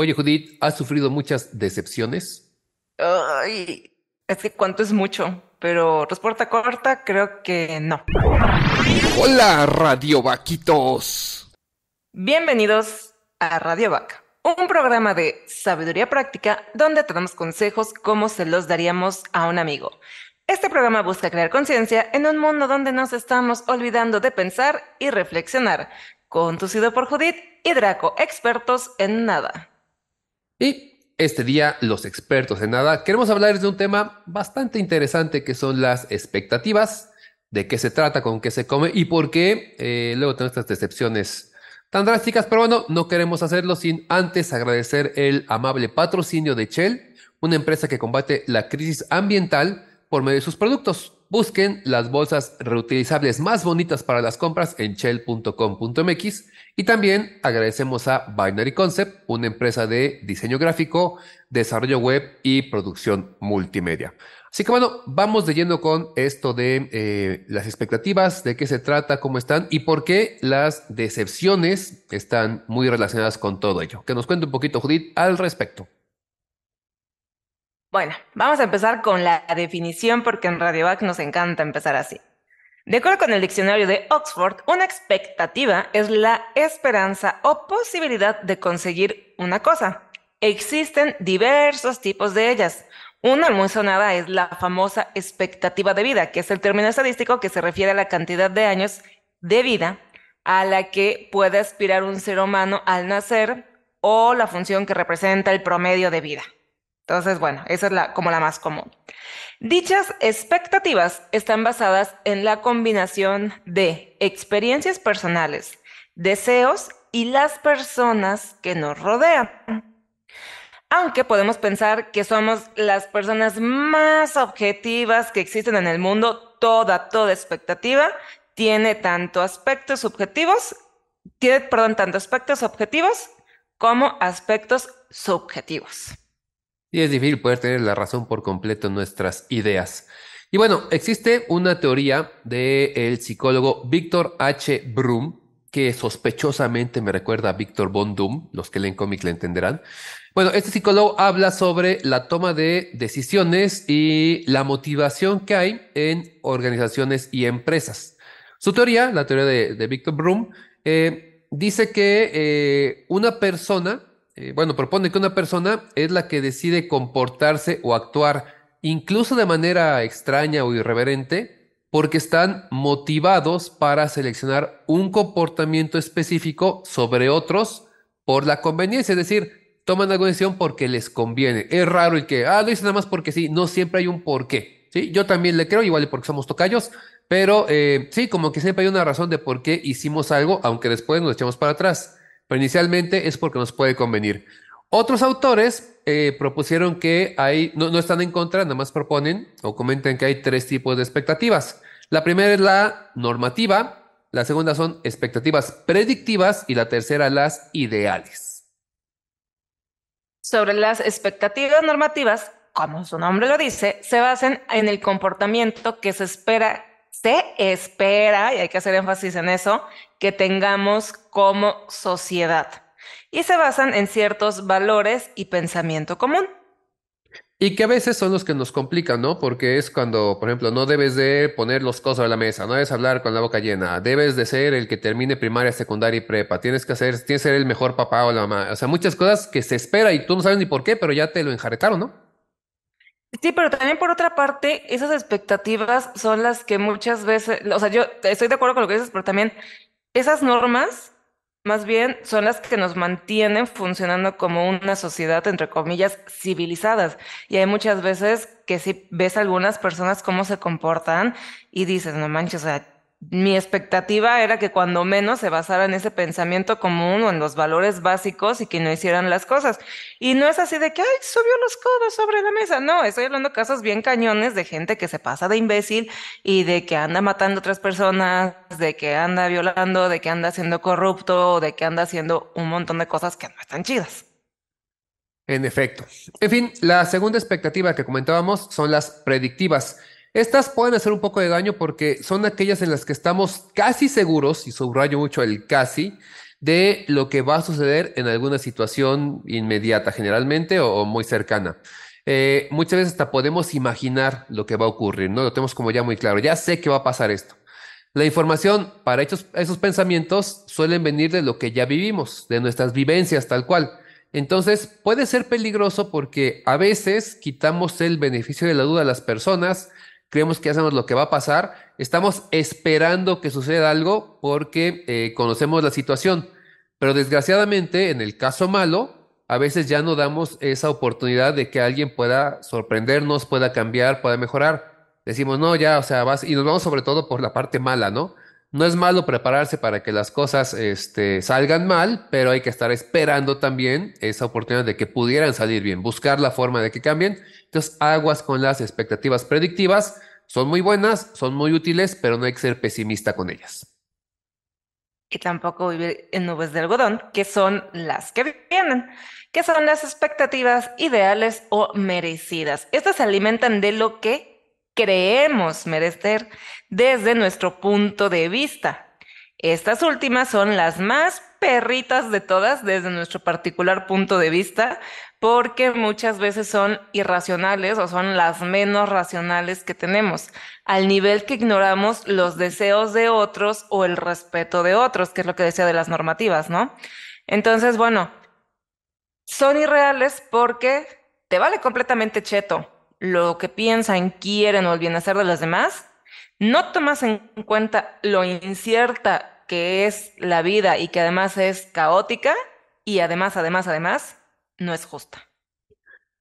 Oye, Judith, ¿has sufrido muchas decepciones? Ay, es que cuánto es mucho, pero respuesta corta, creo que no. Hola, Radio Vaquitos. Bienvenidos a Radio Vaca, un programa de sabiduría práctica donde te damos consejos como se los daríamos a un amigo. Este programa busca crear conciencia en un mundo donde nos estamos olvidando de pensar y reflexionar. Conducido por Judith y Draco, expertos en nada. Y este día, los expertos en nada, queremos hablar de un tema bastante interesante que son las expectativas, de qué se trata, con qué se come y por qué eh, luego tenemos estas decepciones tan drásticas. Pero bueno, no queremos hacerlo sin antes agradecer el amable patrocinio de Shell, una empresa que combate la crisis ambiental por medio de sus productos. Busquen las bolsas reutilizables más bonitas para las compras en shell.com.mx y también agradecemos a Binary Concept, una empresa de diseño gráfico, desarrollo web y producción multimedia. Así que bueno, vamos de lleno con esto de eh, las expectativas, de qué se trata, cómo están y por qué las decepciones están muy relacionadas con todo ello. Que nos cuente un poquito Judith al respecto. Bueno, vamos a empezar con la definición porque en RadioVac nos encanta empezar así. De acuerdo con el diccionario de Oxford, una expectativa es la esperanza o posibilidad de conseguir una cosa. Existen diversos tipos de ellas. Una muy sonada es la famosa expectativa de vida, que es el término estadístico que se refiere a la cantidad de años de vida a la que puede aspirar un ser humano al nacer o la función que representa el promedio de vida. Entonces, bueno, esa es la, como la más común. Dichas expectativas están basadas en la combinación de experiencias personales, deseos y las personas que nos rodean. Aunque podemos pensar que somos las personas más objetivas que existen en el mundo, toda, toda expectativa tiene tanto aspectos subjetivos, tiene, perdón, tanto aspectos objetivos como aspectos subjetivos. Y es difícil poder tener la razón por completo en nuestras ideas. Y bueno, existe una teoría del psicólogo Víctor H. Brum, que sospechosamente me recuerda a Víctor Von Doom, los que leen cómic le entenderán. Bueno, este psicólogo habla sobre la toma de decisiones y la motivación que hay en organizaciones y empresas. Su teoría, la teoría de, Víctor Brum, eh, dice que eh, una persona eh, bueno, propone que una persona es la que decide comportarse o actuar incluso de manera extraña o irreverente porque están motivados para seleccionar un comportamiento específico sobre otros por la conveniencia, es decir, toman alguna decisión porque les conviene. Es raro el que, ah, lo hice nada más porque sí, no siempre hay un porqué. ¿sí? Yo también le creo, igual porque somos tocayos, pero eh, sí, como que siempre hay una razón de por qué hicimos algo, aunque después nos echamos para atrás pero inicialmente es porque nos puede convenir. Otros autores eh, propusieron que hay, no, no están en contra, nada más proponen o comentan que hay tres tipos de expectativas. La primera es la normativa, la segunda son expectativas predictivas y la tercera las ideales. Sobre las expectativas normativas, como su nombre lo dice, se basan en el comportamiento que se espera se espera, y hay que hacer énfasis en eso, que tengamos como sociedad. Y se basan en ciertos valores y pensamiento común. Y que a veces son los que nos complican, ¿no? Porque es cuando, por ejemplo, no debes de poner los cosas a la mesa, no debes hablar con la boca llena, debes de ser el que termine primaria, secundaria y prepa, tienes que hacer, tienes que ser el mejor papá o la mamá. O sea, muchas cosas que se espera y tú no sabes ni por qué, pero ya te lo enjaretaron, ¿no? Sí, pero también por otra parte, esas expectativas son las que muchas veces, o sea, yo estoy de acuerdo con lo que dices, pero también esas normas, más bien, son las que nos mantienen funcionando como una sociedad, entre comillas, civilizadas. Y hay muchas veces que si ves algunas personas cómo se comportan y dices, no manches, o sea, mi expectativa era que cuando menos se basara en ese pensamiento común o en los valores básicos y que no hicieran las cosas. Y no es así de que, ay, subió los codos sobre la mesa. No, estoy hablando de casos bien cañones de gente que se pasa de imbécil y de que anda matando a otras personas, de que anda violando, de que anda siendo corrupto, de que anda haciendo un montón de cosas que no están chidas. En efecto. En fin, la segunda expectativa que comentábamos son las predictivas. Estas pueden hacer un poco de daño porque son aquellas en las que estamos casi seguros, y subrayo mucho el casi, de lo que va a suceder en alguna situación inmediata, generalmente, o, muy cercana. Eh, muchas veces hasta podemos imaginar lo que va a ocurrir, ¿no? Lo tenemos como ya muy claro, ya sé que va a pasar esto. La información para esos pensamientos suelen venir de lo que ya vivimos, de nuestras vivencias tal cual. Entonces puede ser peligroso porque a veces quitamos el beneficio de la duda a las personas, creemos que ya sabemos lo que va a pasar, estamos esperando que suceda algo porque eh, conocemos la situación, pero desgraciadamente en el caso malo, a veces ya no damos esa oportunidad de que alguien pueda sorprendernos, pueda cambiar, pueda mejorar. Decimos, no, ya, o sea, vas, y nos vamos sobre todo por la parte mala, ¿no? No es malo prepararse para que las cosas este, salgan mal, pero hay que estar esperando también esa oportunidad de que pudieran salir bien, buscar la forma de que cambien. Entonces, aguas con las expectativas predictivas. Son muy buenas, son muy útiles, pero no hay que ser pesimista con ellas. Y tampoco vivir en nubes de algodón, que son las que vienen, que son las expectativas ideales o merecidas. Estas se alimentan de lo que creemos merecer desde nuestro punto de vista. Estas últimas son las más perritas de todas desde nuestro particular punto de vista, porque muchas veces son irracionales o son las menos racionales que tenemos, al nivel que ignoramos los deseos de otros o el respeto de otros, que es lo que decía de las normativas, ¿no? Entonces, bueno, son irreales porque te vale completamente cheto lo que piensan, quieren o el bienestar de los demás, no tomas en cuenta lo incierta que es la vida y que además es caótica y además, además, además, no es justa.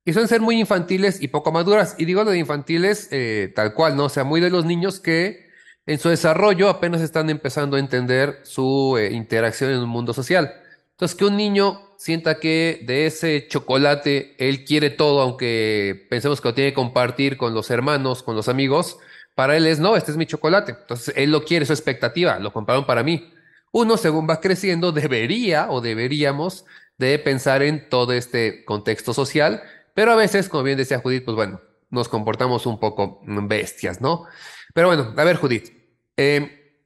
Y suelen ser muy infantiles y poco maduras. Y digo lo de infantiles eh, tal cual, ¿no? O sea, muy de los niños que en su desarrollo apenas están empezando a entender su eh, interacción en un mundo social. Entonces, que un niño sienta que de ese chocolate él quiere todo, aunque pensemos que lo tiene que compartir con los hermanos, con los amigos, para él es, no, este es mi chocolate. Entonces, él lo quiere, su expectativa, lo compraron para mí. Uno, según va creciendo, debería o deberíamos de pensar en todo este contexto social, pero a veces, como bien decía Judith, pues bueno, nos comportamos un poco bestias, ¿no? Pero bueno, a ver, Judith, eh,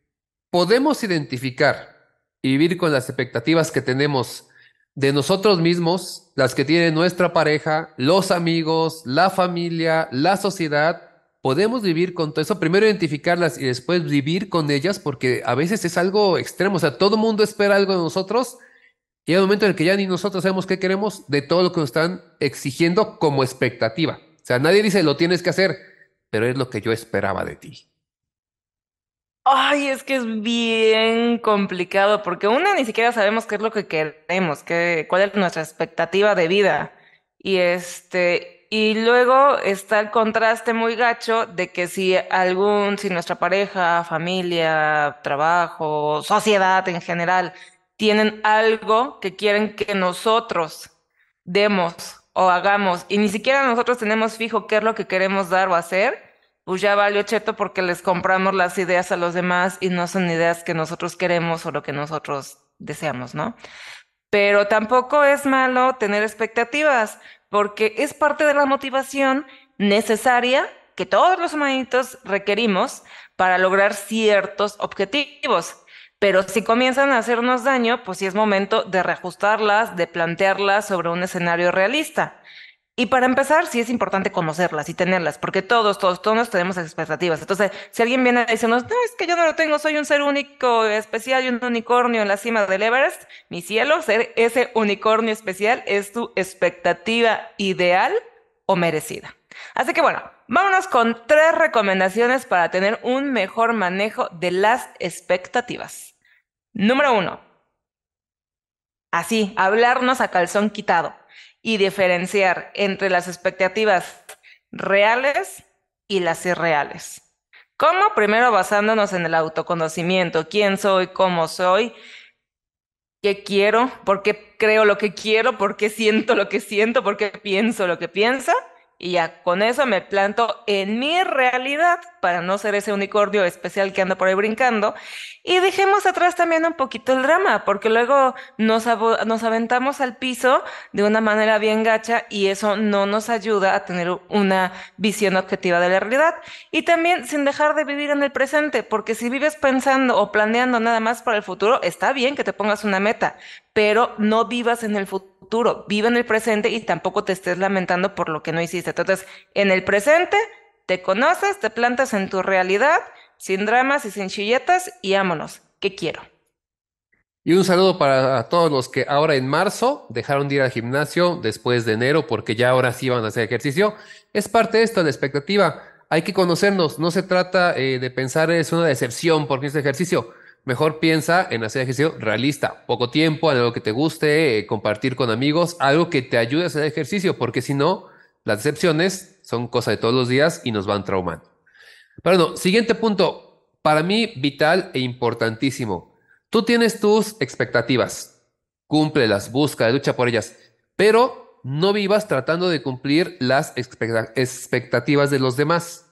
podemos identificar y vivir con las expectativas que tenemos de nosotros mismos, las que tiene nuestra pareja, los amigos, la familia, la sociedad, podemos vivir con todo eso. Primero identificarlas y después vivir con ellas, porque a veces es algo extremo. O sea, todo el mundo espera algo de nosotros y hay un momento en el que ya ni nosotros sabemos qué queremos de todo lo que nos están exigiendo como expectativa. O sea, nadie dice lo tienes que hacer, pero es lo que yo esperaba de ti. Ay, es que es bien complicado porque una ni siquiera sabemos qué es lo que queremos, qué, cuál es nuestra expectativa de vida. Y este, y luego está el contraste muy gacho de que si algún, si nuestra pareja, familia, trabajo, sociedad en general, tienen algo que quieren que nosotros demos o hagamos y ni siquiera nosotros tenemos fijo qué es lo que queremos dar o hacer, pues ya valió cheto porque les compramos las ideas a los demás y no son ideas que nosotros queremos o lo que nosotros deseamos, ¿no? Pero tampoco es malo tener expectativas porque es parte de la motivación necesaria que todos los humanitos requerimos para lograr ciertos objetivos. Pero si comienzan a hacernos daño, pues sí es momento de reajustarlas, de plantearlas sobre un escenario realista. Y para empezar, sí es importante conocerlas y tenerlas, porque todos, todos, todos tenemos expectativas. Entonces, si alguien viene decirnos, no, es que yo no lo tengo, soy un ser único, especial y un unicornio en la cima del Everest, mi cielo, ser ese unicornio especial es tu expectativa ideal o merecida. Así que bueno, vámonos con tres recomendaciones para tener un mejor manejo de las expectativas. Número uno. Así, hablarnos a calzón quitado y diferenciar entre las expectativas reales y las irreales. ¿Cómo? Primero basándonos en el autoconocimiento, quién soy, cómo soy, qué quiero, por qué creo lo que quiero, por qué siento lo que siento, por qué pienso lo que piensa, y ya con eso me planto en mi realidad para no ser ese unicornio especial que anda por ahí brincando. Y dejemos atrás también un poquito el drama, porque luego nos, nos aventamos al piso de una manera bien gacha y eso no nos ayuda a tener una visión objetiva de la realidad. Y también sin dejar de vivir en el presente, porque si vives pensando o planeando nada más para el futuro, está bien que te pongas una meta, pero no vivas en el futuro, vive en el presente y tampoco te estés lamentando por lo que no hiciste. Entonces, en el presente, te conoces, te plantas en tu realidad, sin dramas y sin chilletas, y vámonos. ¿Qué quiero? Y un saludo para todos los que ahora en marzo dejaron de ir al gimnasio después de enero porque ya ahora sí van a hacer ejercicio. Es parte de esto, la expectativa. Hay que conocernos. No se trata eh, de pensar es una decepción porque es ejercicio. Mejor piensa en hacer ejercicio realista, poco tiempo, algo que te guste, eh, compartir con amigos, algo que te ayude a hacer ejercicio, porque si no, las decepciones son cosa de todos los días y nos van traumando. Pero no, siguiente punto, para mí vital e importantísimo. Tú tienes tus expectativas, cúmplelas, busca, lucha por ellas, pero no vivas tratando de cumplir las expectativas de los demás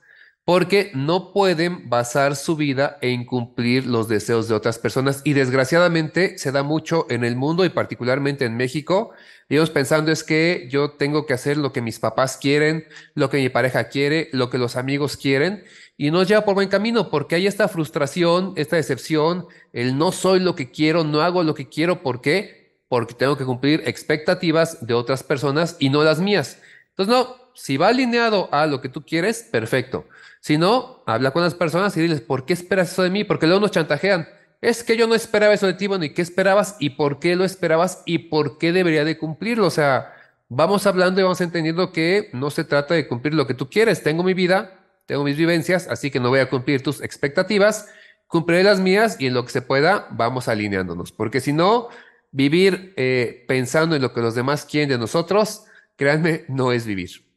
porque no pueden basar su vida en cumplir los deseos de otras personas y desgraciadamente se da mucho en el mundo y particularmente en México. Ellos pensando es que yo tengo que hacer lo que mis papás quieren, lo que mi pareja quiere, lo que los amigos quieren y no lleva por buen camino porque hay esta frustración, esta decepción, el no soy lo que quiero, no hago lo que quiero, ¿por qué? Porque tengo que cumplir expectativas de otras personas y no las mías. Entonces, no, si va alineado a lo que tú quieres, perfecto. Si no, habla con las personas y diles, ¿por qué esperas eso de mí? Porque luego nos chantajean. Es que yo no esperaba eso de ti, bueno, ¿y qué esperabas? ¿Y por qué lo esperabas? ¿Y por qué debería de cumplirlo? O sea, vamos hablando y vamos entendiendo que no se trata de cumplir lo que tú quieres. Tengo mi vida, tengo mis vivencias, así que no voy a cumplir tus expectativas, cumpliré las mías y en lo que se pueda vamos alineándonos. Porque si no, vivir eh, pensando en lo que los demás quieren de nosotros, créanme, no es vivir.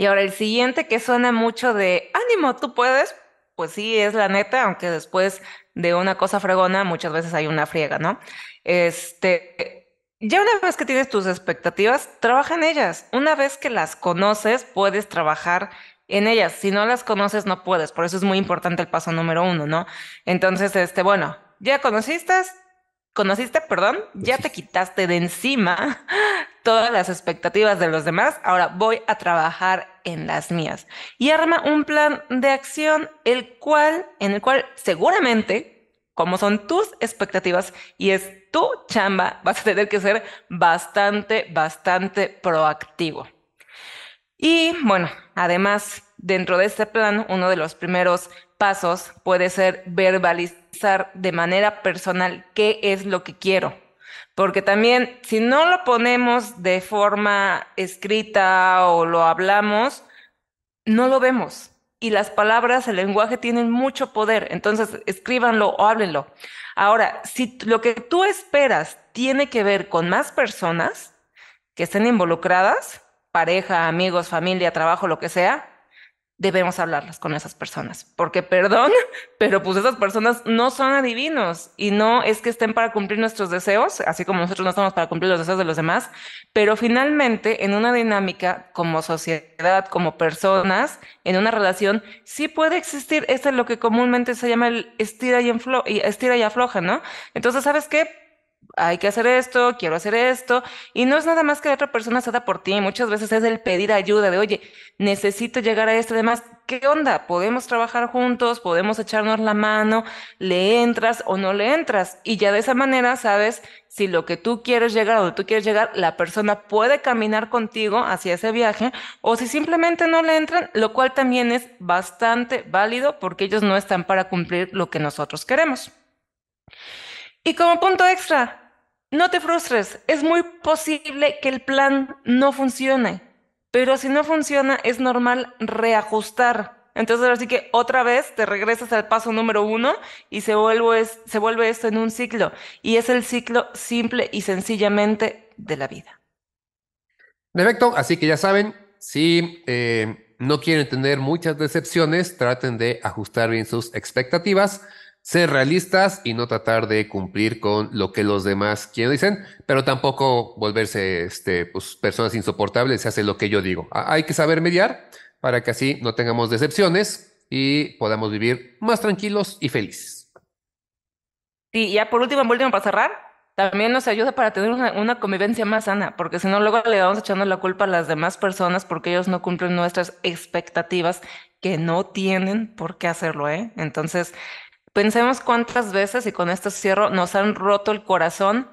Y ahora el siguiente que suena mucho de ánimo, tú puedes, pues sí, es la neta, aunque después de una cosa fregona muchas veces hay una friega, ¿no? Este, ya una vez que tienes tus expectativas, trabaja en ellas. Una vez que las conoces, puedes trabajar en ellas. Si no las conoces, no puedes. Por eso es muy importante el paso número uno, ¿no? Entonces, este, bueno, ya conociste, conociste, perdón, ya te quitaste de encima todas las expectativas de los demás, ahora voy a trabajar en las mías. Y arma un plan de acción, el cual, en el cual seguramente, como son tus expectativas y es tu chamba, vas a tener que ser bastante, bastante proactivo. Y bueno, además, dentro de este plan, uno de los primeros pasos puede ser verbalizar de manera personal qué es lo que quiero. Porque también, si no lo ponemos de forma escrita o lo hablamos, no lo vemos. Y las palabras, el lenguaje tienen mucho poder. Entonces, escríbanlo o háblenlo. Ahora, si lo que tú esperas tiene que ver con más personas que estén involucradas, pareja, amigos, familia, trabajo, lo que sea, debemos hablarlas con esas personas. Porque perdón, pero pues esas personas no son adivinos y no es que estén para cumplir nuestros deseos, así como nosotros no estamos para cumplir los deseos de los demás, pero finalmente en una dinámica como sociedad, como personas, en una relación, sí puede existir, esto es lo que comúnmente se llama el estira y, estira y afloja, ¿no? Entonces, ¿sabes qué? Hay que hacer esto, quiero hacer esto, y no es nada más que la otra persona se por ti, muchas veces es el pedir ayuda de, oye, necesito llegar a esto, además, ¿qué onda? ¿Podemos trabajar juntos? ¿Podemos echarnos la mano? ¿Le entras o no le entras? Y ya de esa manera sabes si lo que tú quieres llegar o tú quieres llegar, la persona puede caminar contigo hacia ese viaje, o si simplemente no le entran, lo cual también es bastante válido porque ellos no están para cumplir lo que nosotros queremos. Y como punto extra, no te frustres. Es muy posible que el plan no funcione, pero si no funciona es normal reajustar. Entonces ahora sí que otra vez te regresas al paso número uno y se vuelve, se vuelve esto en un ciclo. Y es el ciclo simple y sencillamente de la vida. Perfecto, así que ya saben, si eh, no quieren tener muchas decepciones, traten de ajustar bien sus expectativas ser realistas y no tratar de cumplir con lo que los demás quieren dicen, pero tampoco volverse este, pues, personas insoportables, se hace lo que yo digo. Hay que saber mediar para que así no tengamos decepciones y podamos vivir más tranquilos y felices. Y ya por último, último para cerrar, también nos ayuda para tener una, una, convivencia más sana, porque si no, luego le vamos echando la culpa a las demás personas porque ellos no cumplen nuestras expectativas que no tienen por qué hacerlo, ¿eh? Entonces, Pensemos cuántas veces, y con esto cierro, nos han roto el corazón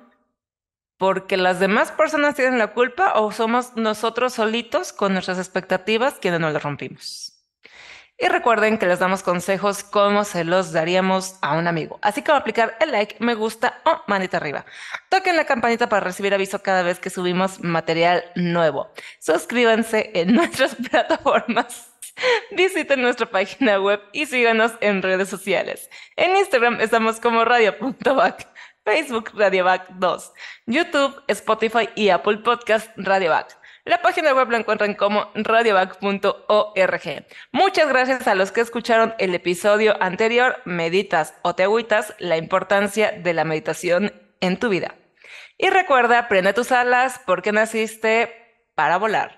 porque las demás personas tienen la culpa o somos nosotros solitos con nuestras expectativas quienes no las rompimos. Y recuerden que les damos consejos como se los daríamos a un amigo. Así como aplicar el like, me gusta o manita arriba. Toquen la campanita para recibir aviso cada vez que subimos material nuevo. Suscríbanse en nuestras plataformas Visiten nuestra página web y síganos en redes sociales. En Instagram estamos como radio.back, Facebook radioback 2, YouTube, Spotify y Apple Podcast radioback. La página web la encuentran como radioback.org. Muchas gracias a los que escucharon el episodio anterior, Meditas o te agüitas, la importancia de la meditación en tu vida. Y recuerda, prende tus alas porque naciste para volar.